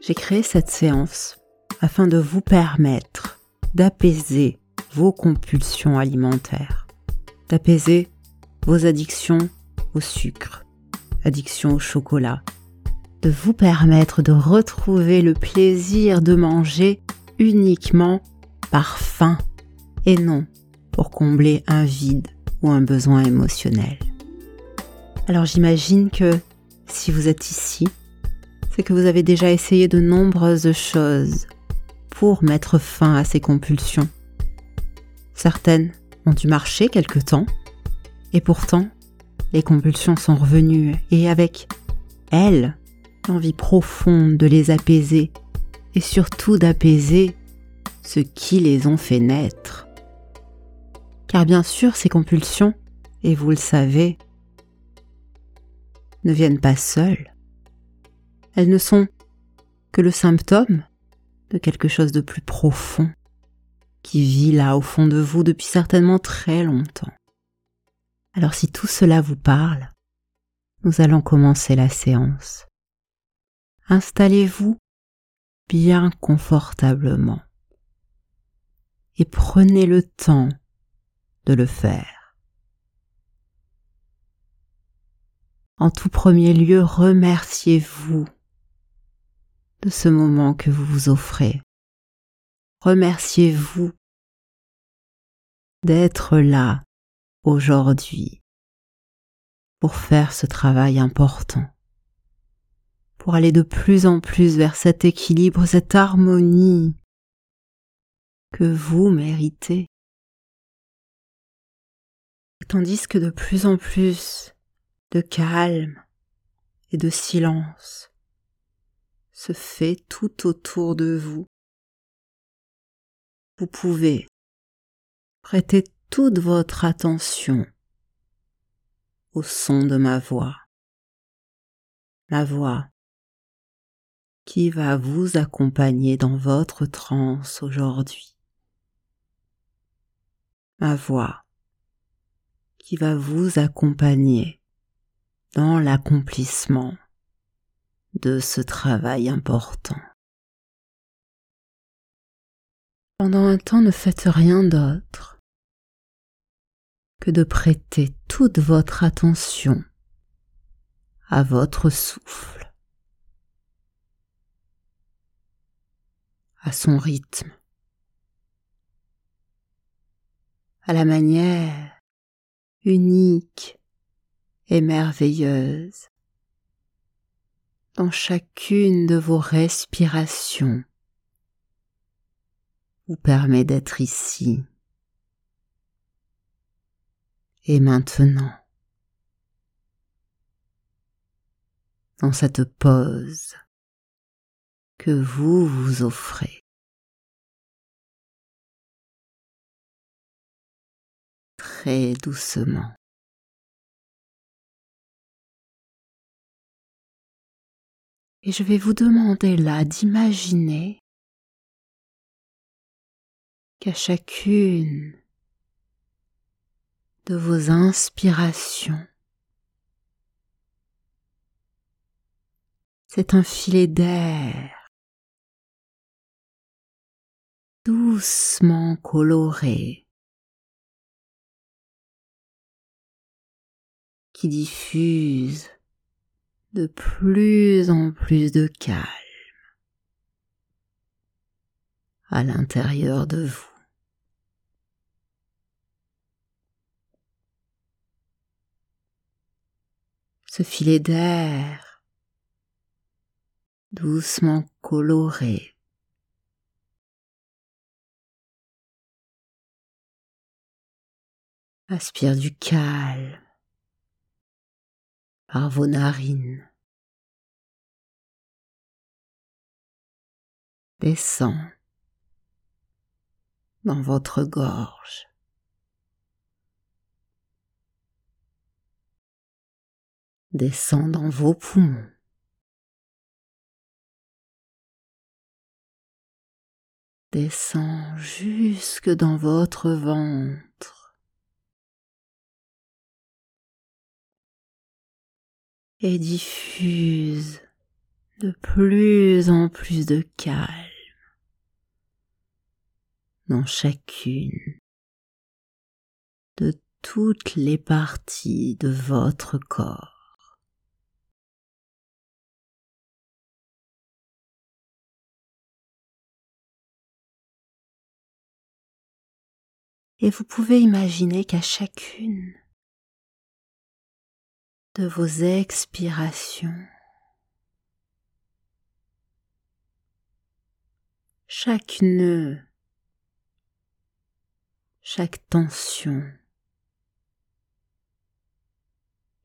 J'ai créé cette séance afin de vous permettre d'apaiser vos compulsions alimentaires, d'apaiser vos addictions au sucre, addiction au chocolat, de vous permettre de retrouver le plaisir de manger uniquement par faim et non pour combler un vide ou un besoin émotionnel. Alors j'imagine que si vous êtes ici, c'est que vous avez déjà essayé de nombreuses choses pour mettre fin à ces compulsions. Certaines ont dû marcher quelque temps, et pourtant, les compulsions sont revenues, et avec elles, l'envie profonde de les apaiser, et surtout d'apaiser ce qui les ont fait naître. Car bien sûr, ces compulsions, et vous le savez, ne viennent pas seules. Elles ne sont que le symptôme de quelque chose de plus profond qui vit là au fond de vous depuis certainement très longtemps. Alors si tout cela vous parle, nous allons commencer la séance. Installez-vous bien confortablement et prenez le temps de le faire. En tout premier lieu, remerciez-vous de ce moment que vous vous offrez. Remerciez-vous d'être là aujourd'hui pour faire ce travail important, pour aller de plus en plus vers cet équilibre, cette harmonie que vous méritez. Tandis que de plus en plus de calme et de silence se fait tout autour de vous. Vous pouvez prêter toute votre attention au son de ma voix. Ma voix qui va vous accompagner dans votre transe aujourd'hui. Ma voix qui va vous accompagner dans l'accomplissement de ce travail important. Pendant un temps, ne faites rien d'autre que de prêter toute votre attention à votre souffle, à son rythme, à la manière unique et merveilleuse chacune de vos respirations vous permet d'être ici et maintenant dans cette pause que vous vous offrez. Très doucement. Et je vais vous demander là d'imaginer qu'à chacune de vos inspirations, c'est un filet d'air doucement coloré qui diffuse de plus en plus de calme à l'intérieur de vous. Ce filet d'air doucement coloré aspire du calme par vos narines. Descend dans votre gorge. Descend dans vos poumons. Descend jusque dans votre ventre. Et diffuse de plus en plus de calme dans chacune de toutes les parties de votre corps. Et vous pouvez imaginer qu'à chacune de vos expirations, chaque nœud, chaque tension,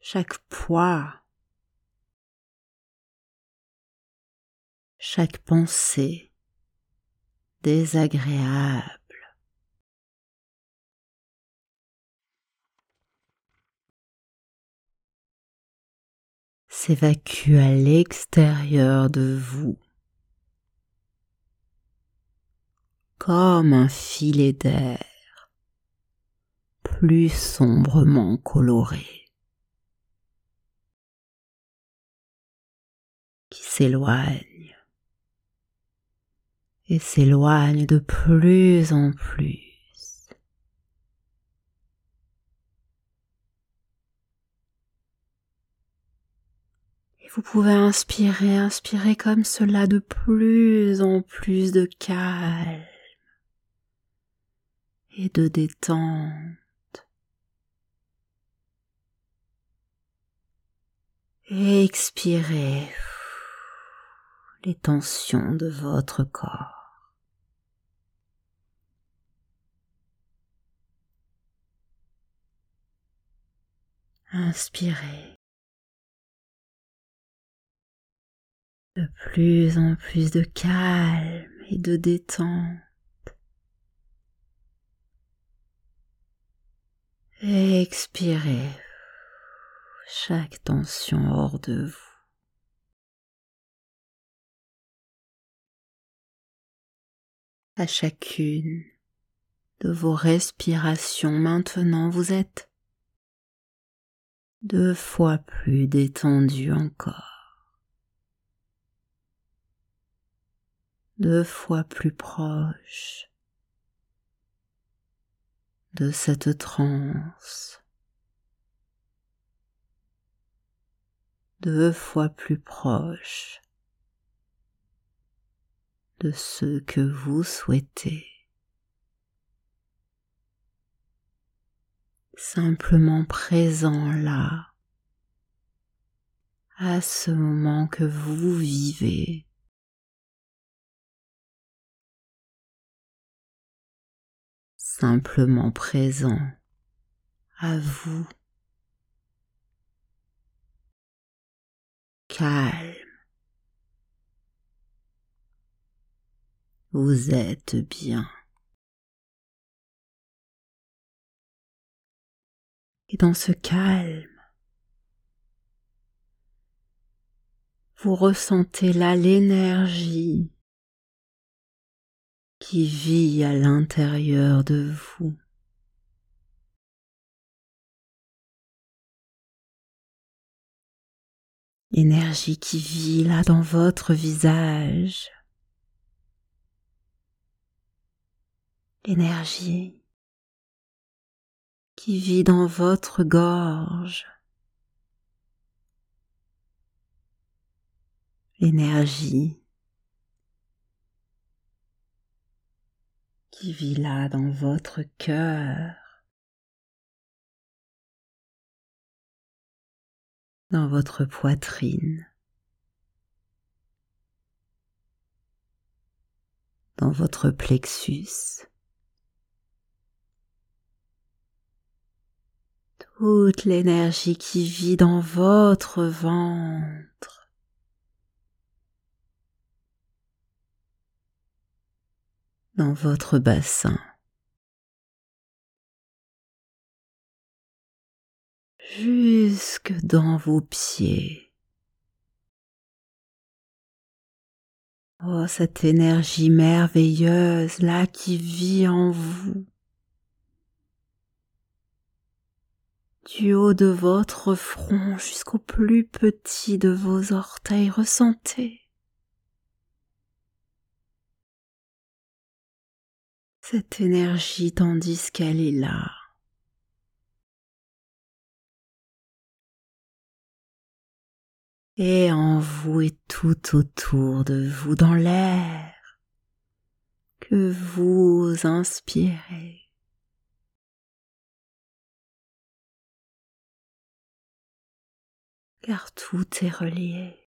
chaque poids, chaque pensée désagréable s'évacue à l'extérieur de vous comme un filet d'air plus sombrement coloré qui s'éloigne et s'éloigne de plus en plus. Vous pouvez inspirer, inspirer comme cela de plus en plus de calme et de détente. Expirez les tensions de votre corps. Inspirez. De plus en plus de calme et de détente. Expirez chaque tension hors de vous. À chacune de vos respirations maintenant, vous êtes deux fois plus détendu encore, deux fois plus proche de cette transe, deux fois plus proche de ce que vous souhaitez. Simplement présent là, à ce moment que vous vivez. Simplement présent à vous, calme. Vous êtes bien. Et dans ce calme, vous ressentez là l'énergie qui vit à l'intérieur de vous. Énergie qui vit là dans votre visage. Énergie qui vit dans votre gorge. L'énergie qui vit là dans votre cœur, dans votre poitrine, dans votre plexus. Toute l'énergie qui vit dans votre ventre. Dans votre bassin. Jusque dans vos pieds. Oh, cette énergie merveilleuse là qui vit en vous. Du haut de votre front jusqu'au plus petit de vos orteils, ressentez cette énergie tandis qu'elle est là. Et en vous et tout autour de vous dans l'air que vous inspirez. Car tout est relié.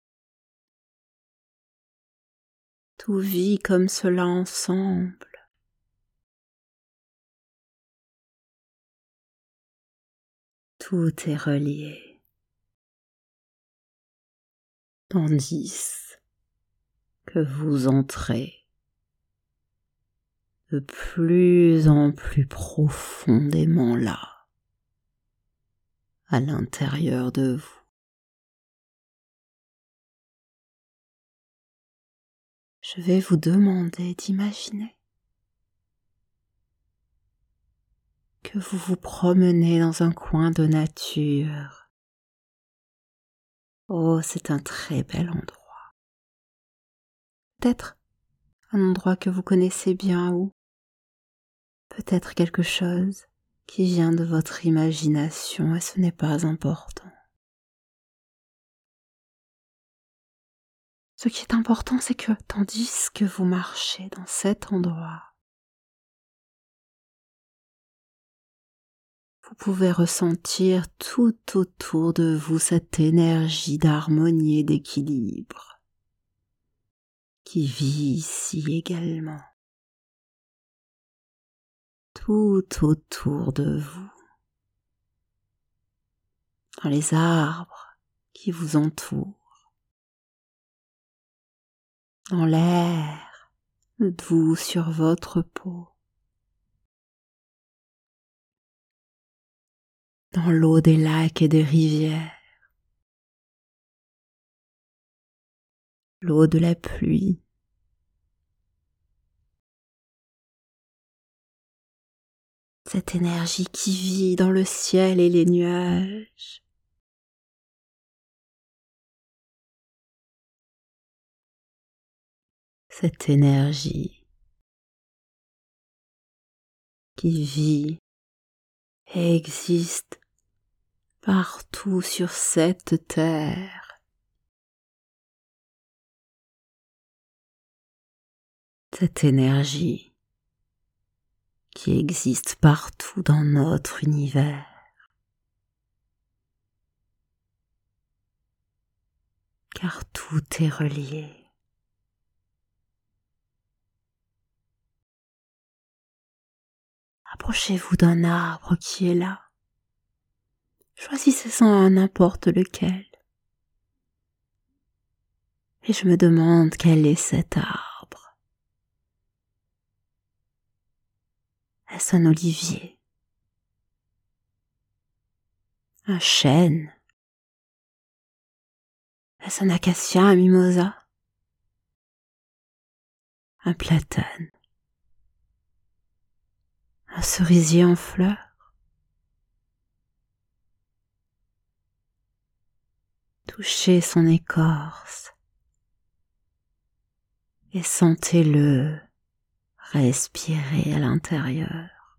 Tout vit comme cela ensemble. Tout est relié. Tandis que vous entrez de plus en plus profondément là, à l'intérieur de vous. je vais vous demander d'imaginer que vous vous promenez dans un coin de nature. Oh, c'est un très bel endroit. Peut-être un endroit que vous connaissez bien ou peut-être quelque chose qui vient de votre imagination et ce n'est pas important. Ce qui est important, c'est que tandis que vous marchez dans cet endroit, vous pouvez ressentir tout autour de vous cette énergie d'harmonie et d'équilibre qui vit ici également, tout autour de vous, dans les arbres qui vous entourent. Dans l'air doux sur votre peau, dans l'eau des lacs et des rivières, l'eau de la pluie, cette énergie qui vit dans le ciel et les nuages. cette énergie qui vit et existe partout sur cette terre. Cette énergie qui existe partout dans notre univers. Car tout est relié. Approchez-vous d'un arbre qui est là. Choisissez-en n'importe lequel. Et je me demande quel est cet arbre. Est-ce un olivier? Un chêne? Est-ce un acacia, un mimosa? Un platane? Un cerisier en fleurs? Touchez son écorce et sentez-le respirer à l'intérieur.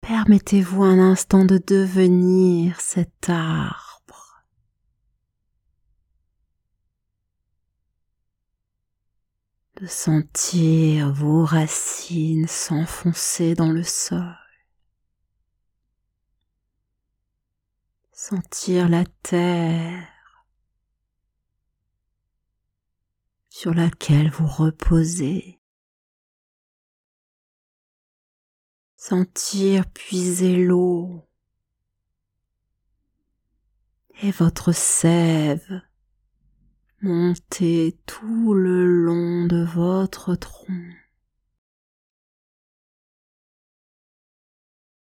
Permettez-vous un instant de devenir cet art de sentir vos racines s'enfoncer dans le sol, sentir la terre sur laquelle vous reposez, sentir puiser l'eau et votre sève Montez tout le long de votre tronc.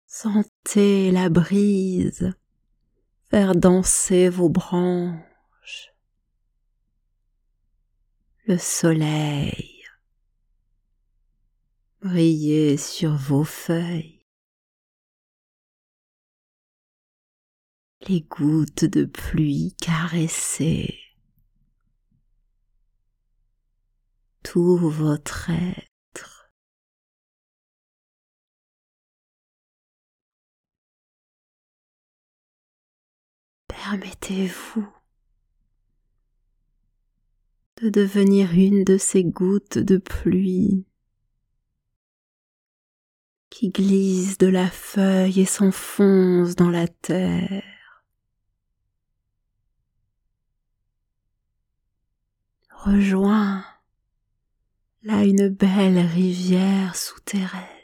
Sentez la brise faire danser vos branches. Le soleil briller sur vos feuilles. Les gouttes de pluie caresser tout votre être. Permettez-vous de devenir une de ces gouttes de pluie qui glissent de la feuille et s'enfoncent dans la terre. Rejoins là une belle rivière souterraine.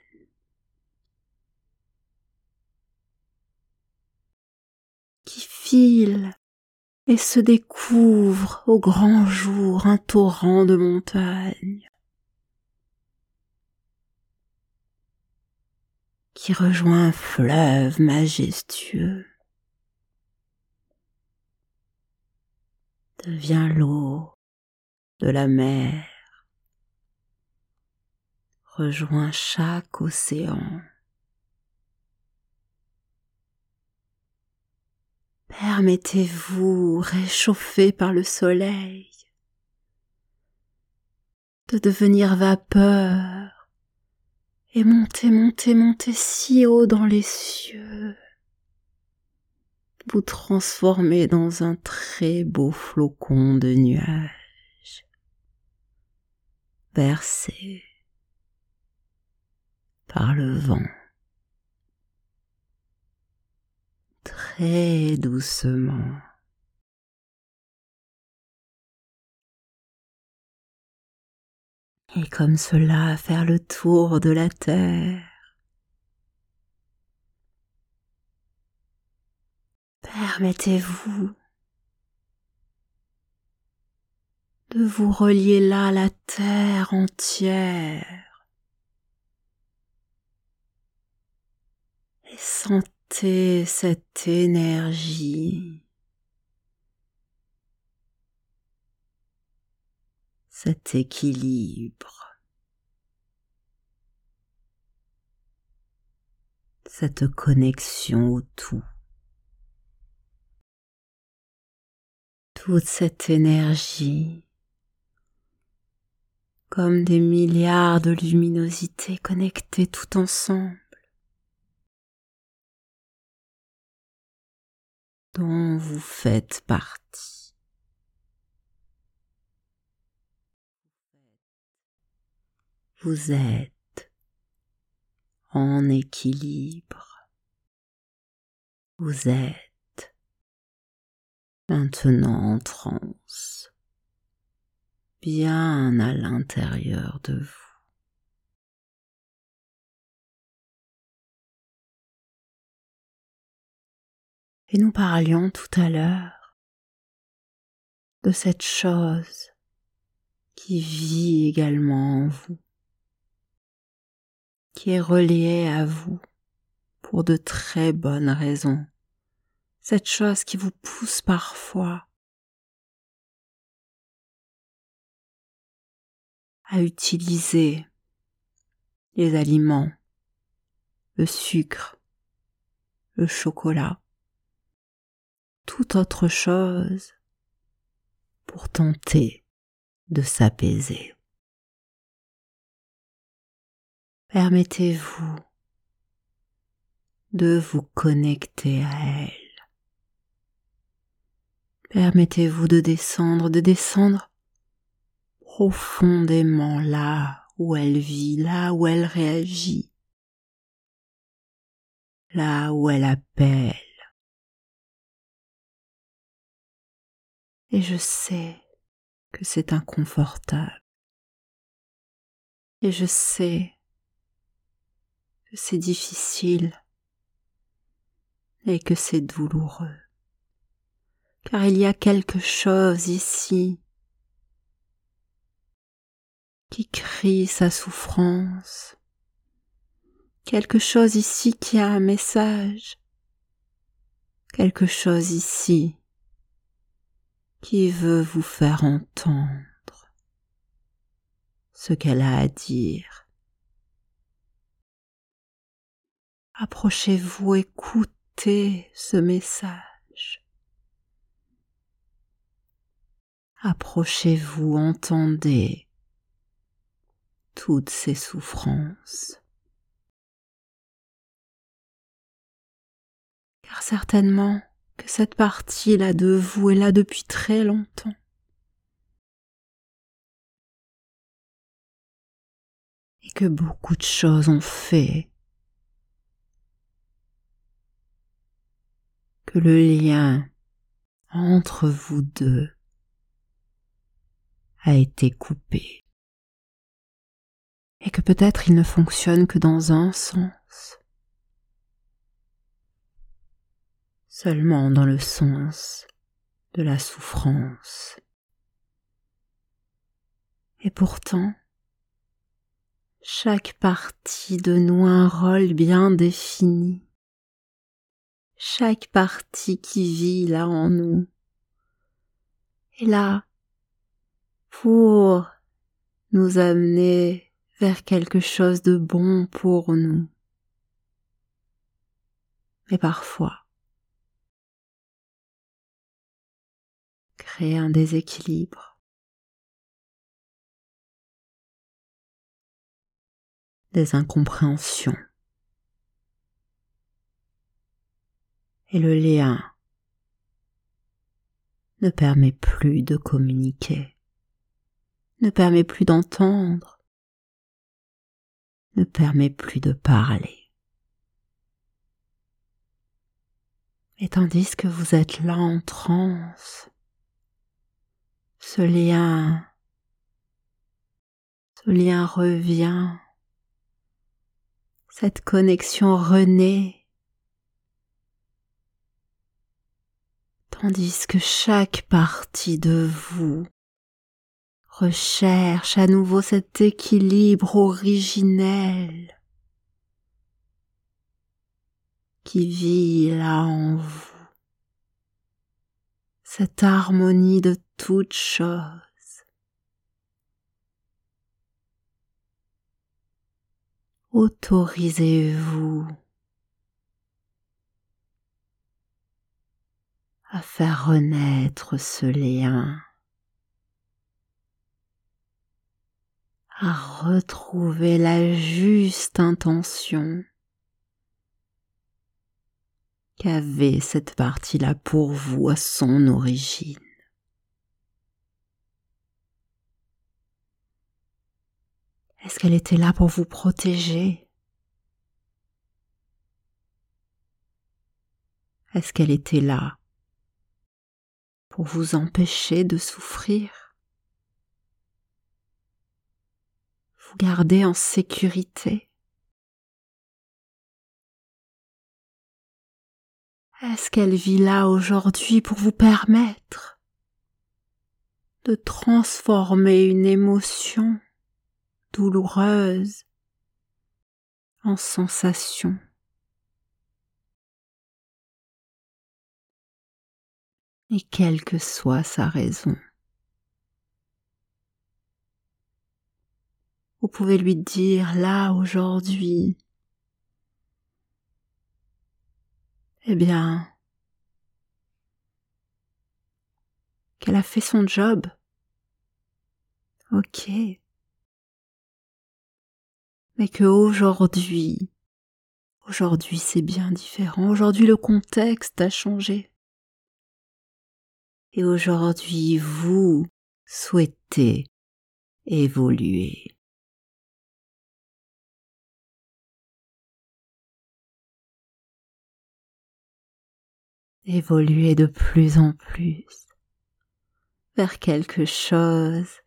Et se découvre au grand jour un torrent de montagne qui rejoint un fleuve majestueux, devient l'eau de la mer, rejoint chaque océan. Permettez-vous, réchauffé par le soleil, de devenir vapeur et monter, monter, monter si haut dans les cieux, vous transformer dans un très beau flocon de nuages, versé par le vent. Très doucement. Et comme cela faire le tour de la terre. Permettez-vous de vous relier là à la terre entière cette énergie, cet équilibre, cette connexion au tout. Toute cette énergie comme des milliards de luminosités connectées tout ensemble. Dont vous faites partie. Vous êtes en équilibre. Vous êtes maintenant en transe, bien à l'intérieur de vous. Et nous parlions tout à l'heure de cette chose qui vit également en vous, qui est reliée à vous pour de très bonnes raisons, cette chose qui vous pousse parfois à utiliser les aliments, le sucre, le chocolat, toute autre chose pour tenter de s'apaiser. Permettez-vous de vous connecter à elle. Permettez-vous de descendre, de descendre profondément là où elle vit, là où elle réagit, là où elle appelle et je sais que c'est inconfortable. Et je sais que c'est difficile et que c'est douloureux. Car il y a quelque chose ici qui crie sa souffrance, quelque chose ici qui a un message, quelque chose ici qui veut vous faire entendre ce qu'elle a à dire. Approchez-vous, écoutez ce message. Approchez-vous, entendez toutes ces souffrances. Car certainement que cette partie-là de vous est là depuis très longtemps. Et que beaucoup de choses ont fait que le lien entre vous deux a été coupé et que peut-être il ne fonctionne que dans un sens, seulement dans le sens de la souffrance. Et pourtant, chaque partie de nous a un rôle bien défini. Chaque partie qui vit là en nous est là pour nous amener vers quelque chose de bon pour nous. Mais parfois, créer un déséquilibre, des incompréhensions. Et le lien ne permet plus de communiquer ne permet plus d'entendre, ne permet plus de parler. Et tandis que vous êtes là en transe, ce lien, ce lien revient, cette connexion renaît, tandis que chaque partie de vous recherche à nouveau cet équilibre originel qui vit là en vous, cette harmonie de toutes choses. Autorisez-vous à faire renaître ce lien. à retrouver la juste intention qu'avait cette partie-là pour vous à son origine. Est-ce qu'elle était là pour vous protéger? Est-ce qu'elle était là pour vous empêcher de souffrir? Vous garder en sécurité? Est-ce qu'elle vit là aujourd'hui pour vous permettre de transformer une émotion douloureuse en sensation? Et quelle que soit sa raison. Vous pouvez lui dire là aujourd'hui, eh bien, qu'elle a fait son job. Ok. Mais que aujourd'hui, aujourd'hui c'est bien différent. Aujourd'hui le contexte a changé. Et aujourd'hui vous souhaitez évoluer. Évoluer de plus en plus vers quelque chose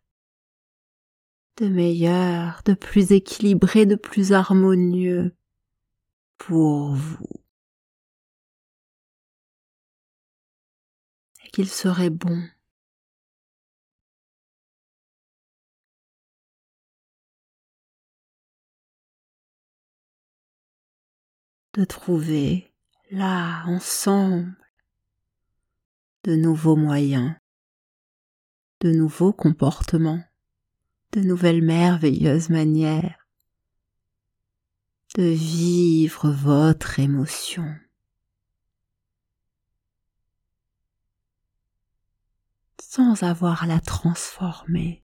de meilleur, de plus équilibré, de plus harmonieux pour vous. Et qu'il serait bon de trouver là ensemble de nouveaux moyens, de nouveaux comportements, de nouvelles merveilleuses manières de vivre votre émotion. sans avoir à la transformer,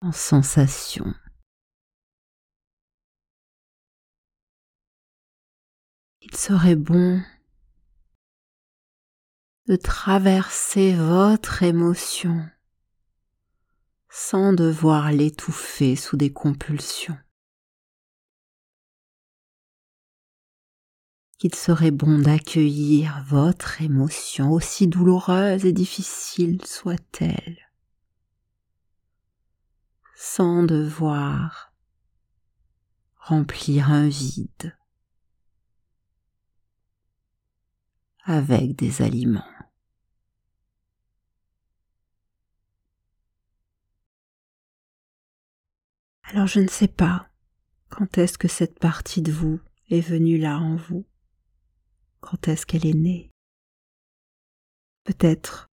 en sensation. Il serait bon de traverser votre émotion sans devoir l'étouffer sous des compulsions. Qu'il serait bon d'accueillir votre émotion, aussi douloureuse et difficile soit-elle, sans devoir remplir un vide avec des aliments. Alors je ne sais pas quand est-ce que cette partie de vous est venue là en vous, quand est-ce qu'elle est née. Peut-être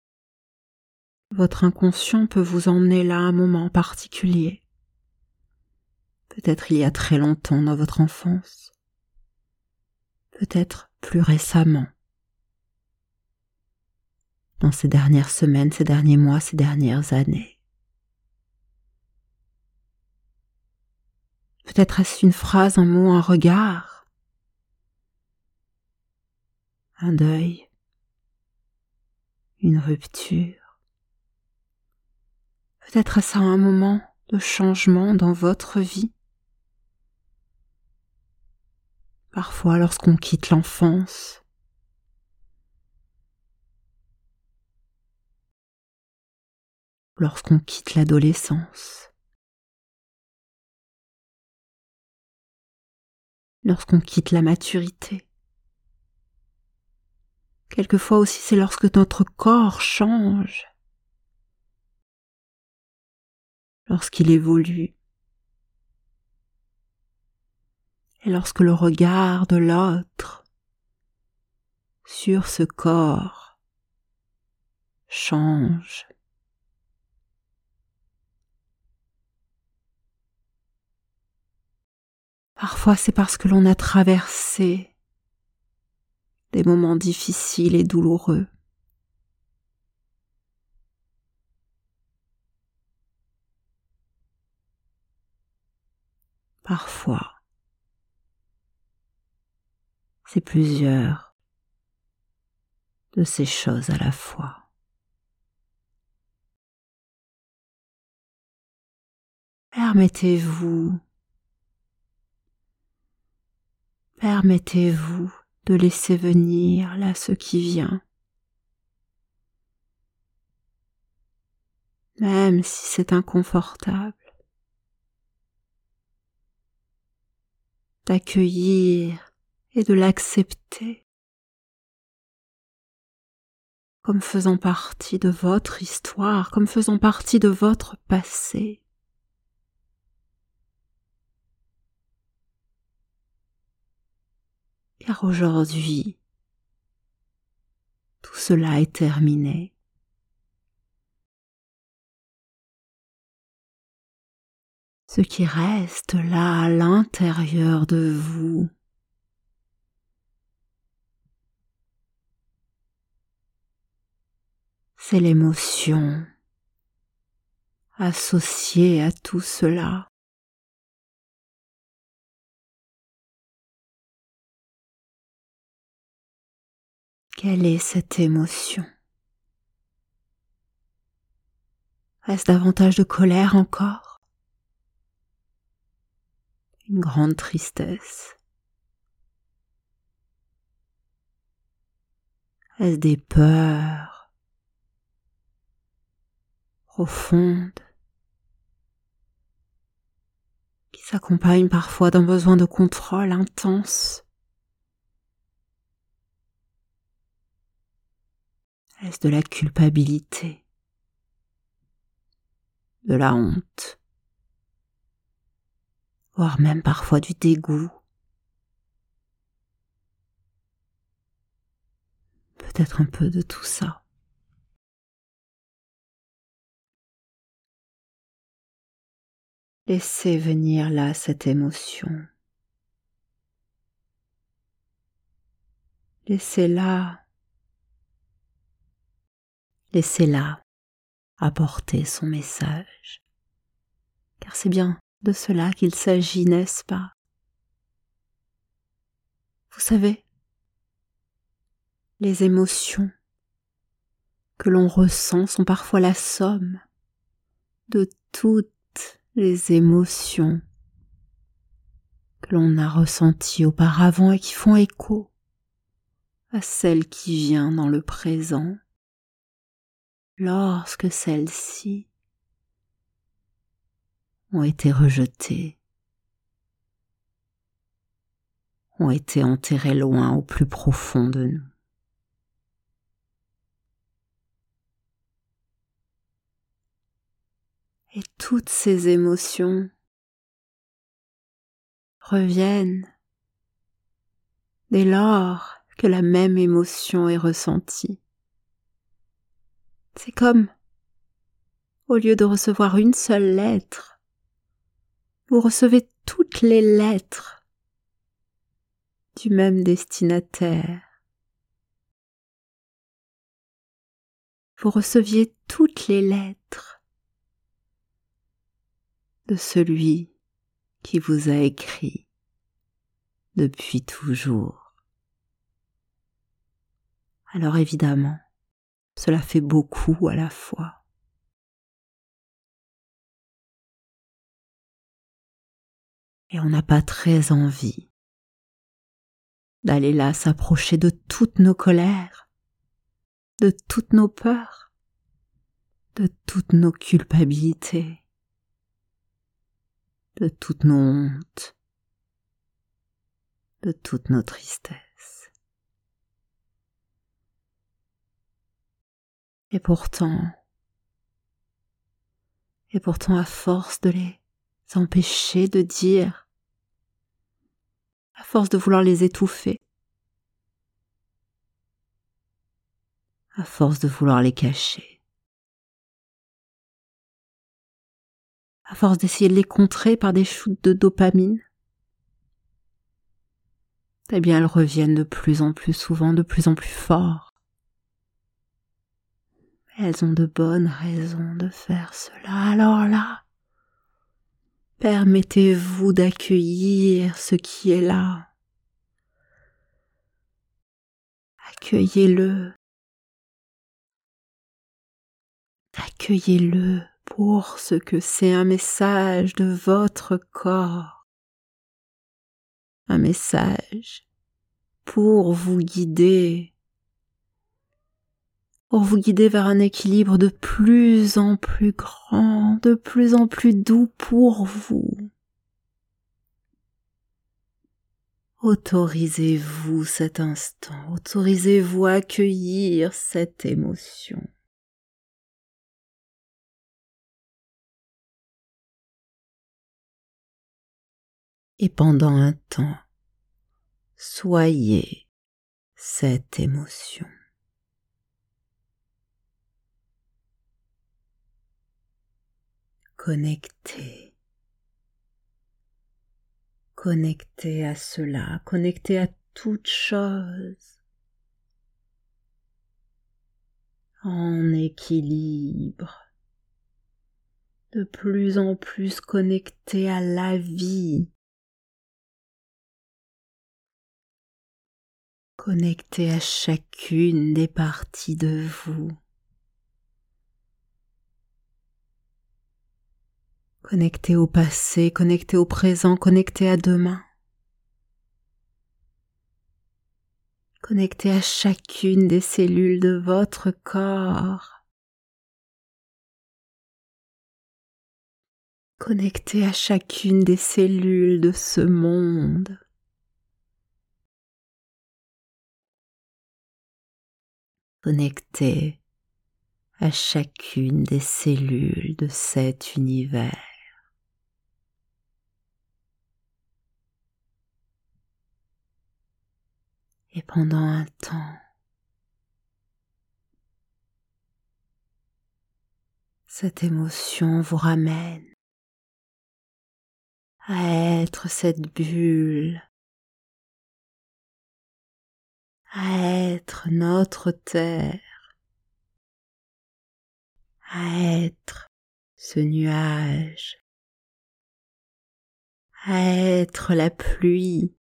votre inconscient peut vous emmener là à un moment particulier. Peut-être il y a très longtemps dans votre enfance. Peut-être plus récemment. Dans ces dernières semaines, ces derniers mois, ces dernières années. Peut-être est-ce une phrase, un mot, un regard, un deuil, une rupture. Peut-être est-ce un moment de changement dans votre vie. Parfois lorsqu'on quitte l'enfance, lorsqu'on quitte l'adolescence. Lorsqu'on quitte la maturité. Quelquefois aussi c'est lorsque notre corps change, lorsqu'il évolue, et lorsque le regard de l'autre sur ce corps change. Parfois c'est parce que l'on a traversé des moments difficiles et douloureux. Parfois, c'est plusieurs de ces choses à la fois. Permettez-vous Permettez-vous de laisser venir là ce qui vient. Même si c'est inconfortable. D'accueillir et de l'accepter comme faisant partie de votre histoire, comme faisant partie de votre passé. Car aujourd'hui, tout cela est terminé. Ce qui reste là à l'intérieur de vous, c'est l'émotion associée à tout cela. Quelle est cette émotion? Est-ce davantage de colère encore? Une grande tristesse. Est-ce des peurs. Profondes. Qui s'accompagnent parfois d'un besoin de contrôle intense Est-ce de la culpabilité, de la honte, voire même parfois du dégoût? Peut-être un peu de tout ça. Laissez venir là cette émotion. Laissez-la Laissez-la apporter son message. car c'est bien de cela qu'il s'agit, n'est-ce pas? Vous savez, les émotions que l'on ressent sont parfois la somme de toutes les émotions que l'on a ressenties auparavant et qui font écho à celle qui vient dans le présent lorsque celles-ci ont été rejetées, ont été enterrées loin au plus profond de nous. Et toutes ces émotions reviennent dès lors que la même émotion est ressentie. C'est comme, au lieu de recevoir une seule lettre, vous recevez toutes les lettres du même destinataire. Vous receviez toutes les lettres de celui qui vous a écrit depuis toujours. Alors évidemment, cela fait beaucoup à la fois. Et on n'a pas très envie d'aller là s'approcher de toutes nos colères, de toutes nos peurs, de toutes nos culpabilités de toutes nos hontes, de toutes nos tristesses. Et pourtant, et pourtant à force de les empêcher de dire, à force de vouloir les étouffer, à force de vouloir les cacher, à force d'essayer de les contrer par des shoots de dopamine, eh bien elles reviennent de plus en plus souvent, de plus en plus fort. Elles ont de bonnes raisons de faire cela. Alors là, permettez-vous d'accueillir ce qui est là. Accueillez-le. Accueillez-le pour ce que c'est un message de votre corps, un message pour vous guider, pour vous guider vers un équilibre de plus en plus grand, de plus en plus doux pour vous. Autorisez-vous cet instant, autorisez-vous à accueillir cette émotion. et pendant un temps, soyez cette émotion. Connectez. Connectez à cela, connectez à toute chose. En équilibre. De plus en plus connecté à la vie, Connectez à chacune des parties de vous. Connectez au passé, connectez au présent, connectez à demain. Connectez à chacune des cellules de votre corps. Connectez à chacune des cellules de ce monde. connecté à chacune des cellules de cet univers. Et pendant un temps, cette émotion vous ramène à être cette bulle à être notre terre, à être ce nuage à être la pluie,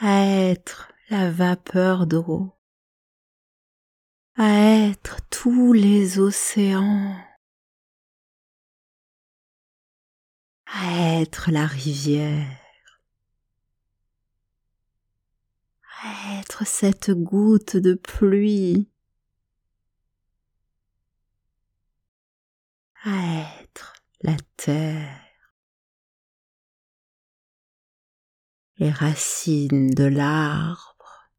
à être la vapeur d'eau, à être tous les océans, à être la rivière, à être cette goutte de pluie, à être la terre, les racines de l'arbre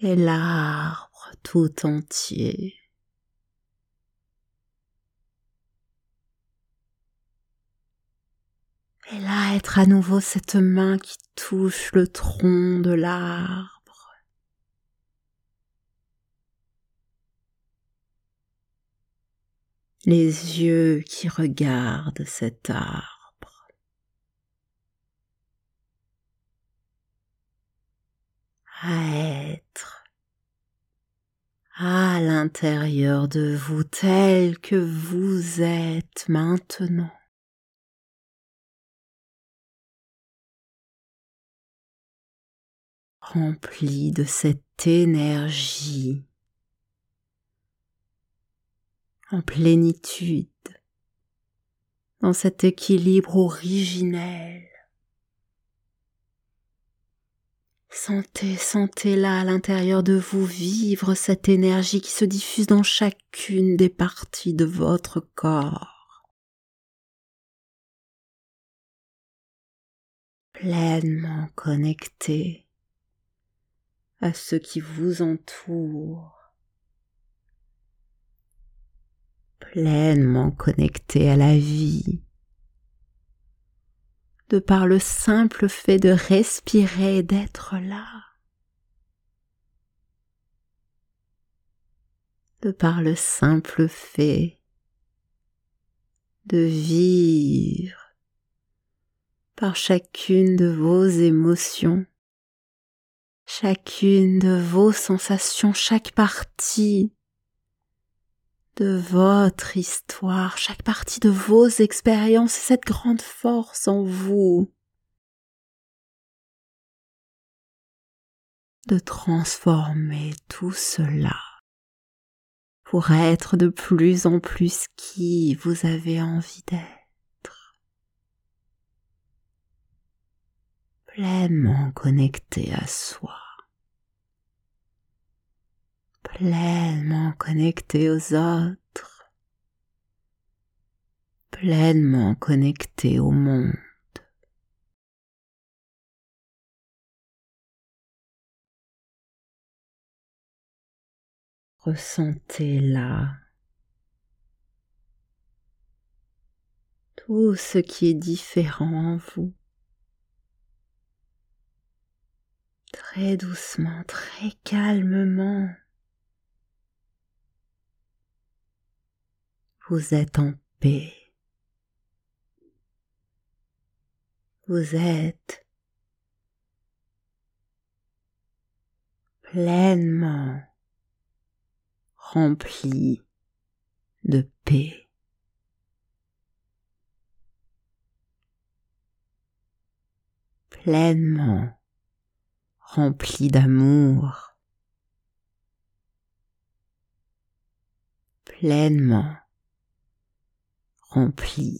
et l'arbre tout entier. Et là, être à nouveau cette main qui touche le tronc de l'arbre. Les yeux qui regardent cet arbre. À être à l'intérieur de vous tel que vous êtes maintenant. rempli de cette énergie en plénitude, dans cet équilibre originel. Sentez, sentez là à l'intérieur de vous vivre cette énergie qui se diffuse dans chacune des parties de votre corps. Pleinement connecté à ceux qui vous entourent, pleinement connecté à la vie, de par le simple fait de respirer et d'être là, de par le simple fait de vivre par chacune de vos émotions chacune de vos sensations, chaque partie de votre histoire, chaque partie de vos expériences et cette grande force en vous. De transformer tout cela pour être de plus en plus qui vous avez envie d'être, pleinement connecté à soi pleinement connecté aux autres, pleinement connecté au monde. Ressentez là tout ce qui est différent en vous. Très doucement, très calmement. Vous êtes en paix. Vous êtes pleinement rempli de paix. pleinement rempli d'amour, pleinement rempli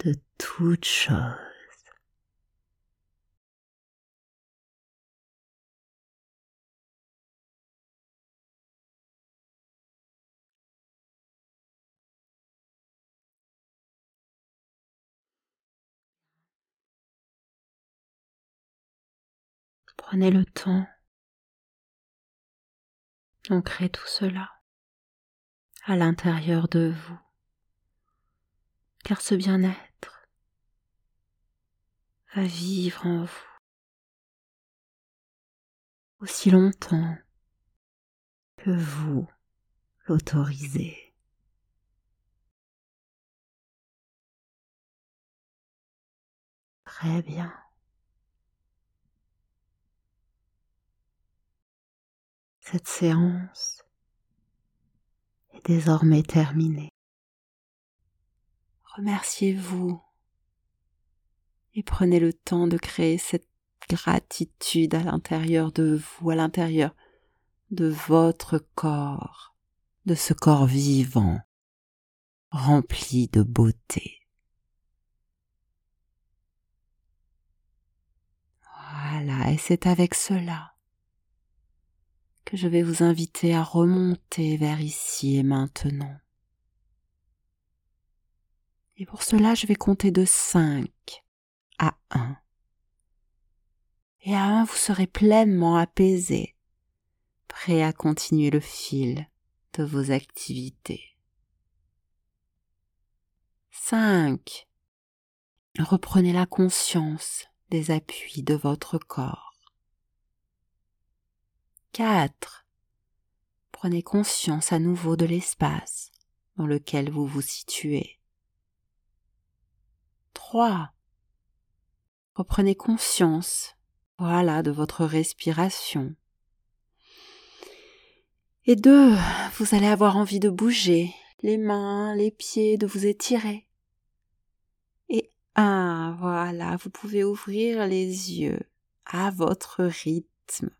de toutes choses. Prenez le temps d'ancrer tout cela à l'intérieur de vous car ce bien-être va vivre en vous aussi longtemps que vous l'autorisez. Très bien. Cette séance est désormais terminée Remerciez-vous et prenez le temps de créer cette gratitude à l'intérieur de vous, à l'intérieur de votre corps, de ce corps vivant, rempli de beauté. Voilà, et c'est avec cela que je vais vous inviter à remonter vers ici et maintenant. Et pour cela, je vais compter de 5 à 1. Et à 1, vous serez pleinement apaisé, prêt à continuer le fil de vos activités. 5. Reprenez la conscience des appuis de votre corps. 4. Prenez conscience à nouveau de l'espace dans lequel vous vous situez. 3. Reprenez conscience, voilà, de votre respiration. Et 2. Vous allez avoir envie de bouger les mains, les pieds, de vous étirer. Et 1. Voilà, vous pouvez ouvrir les yeux à votre rythme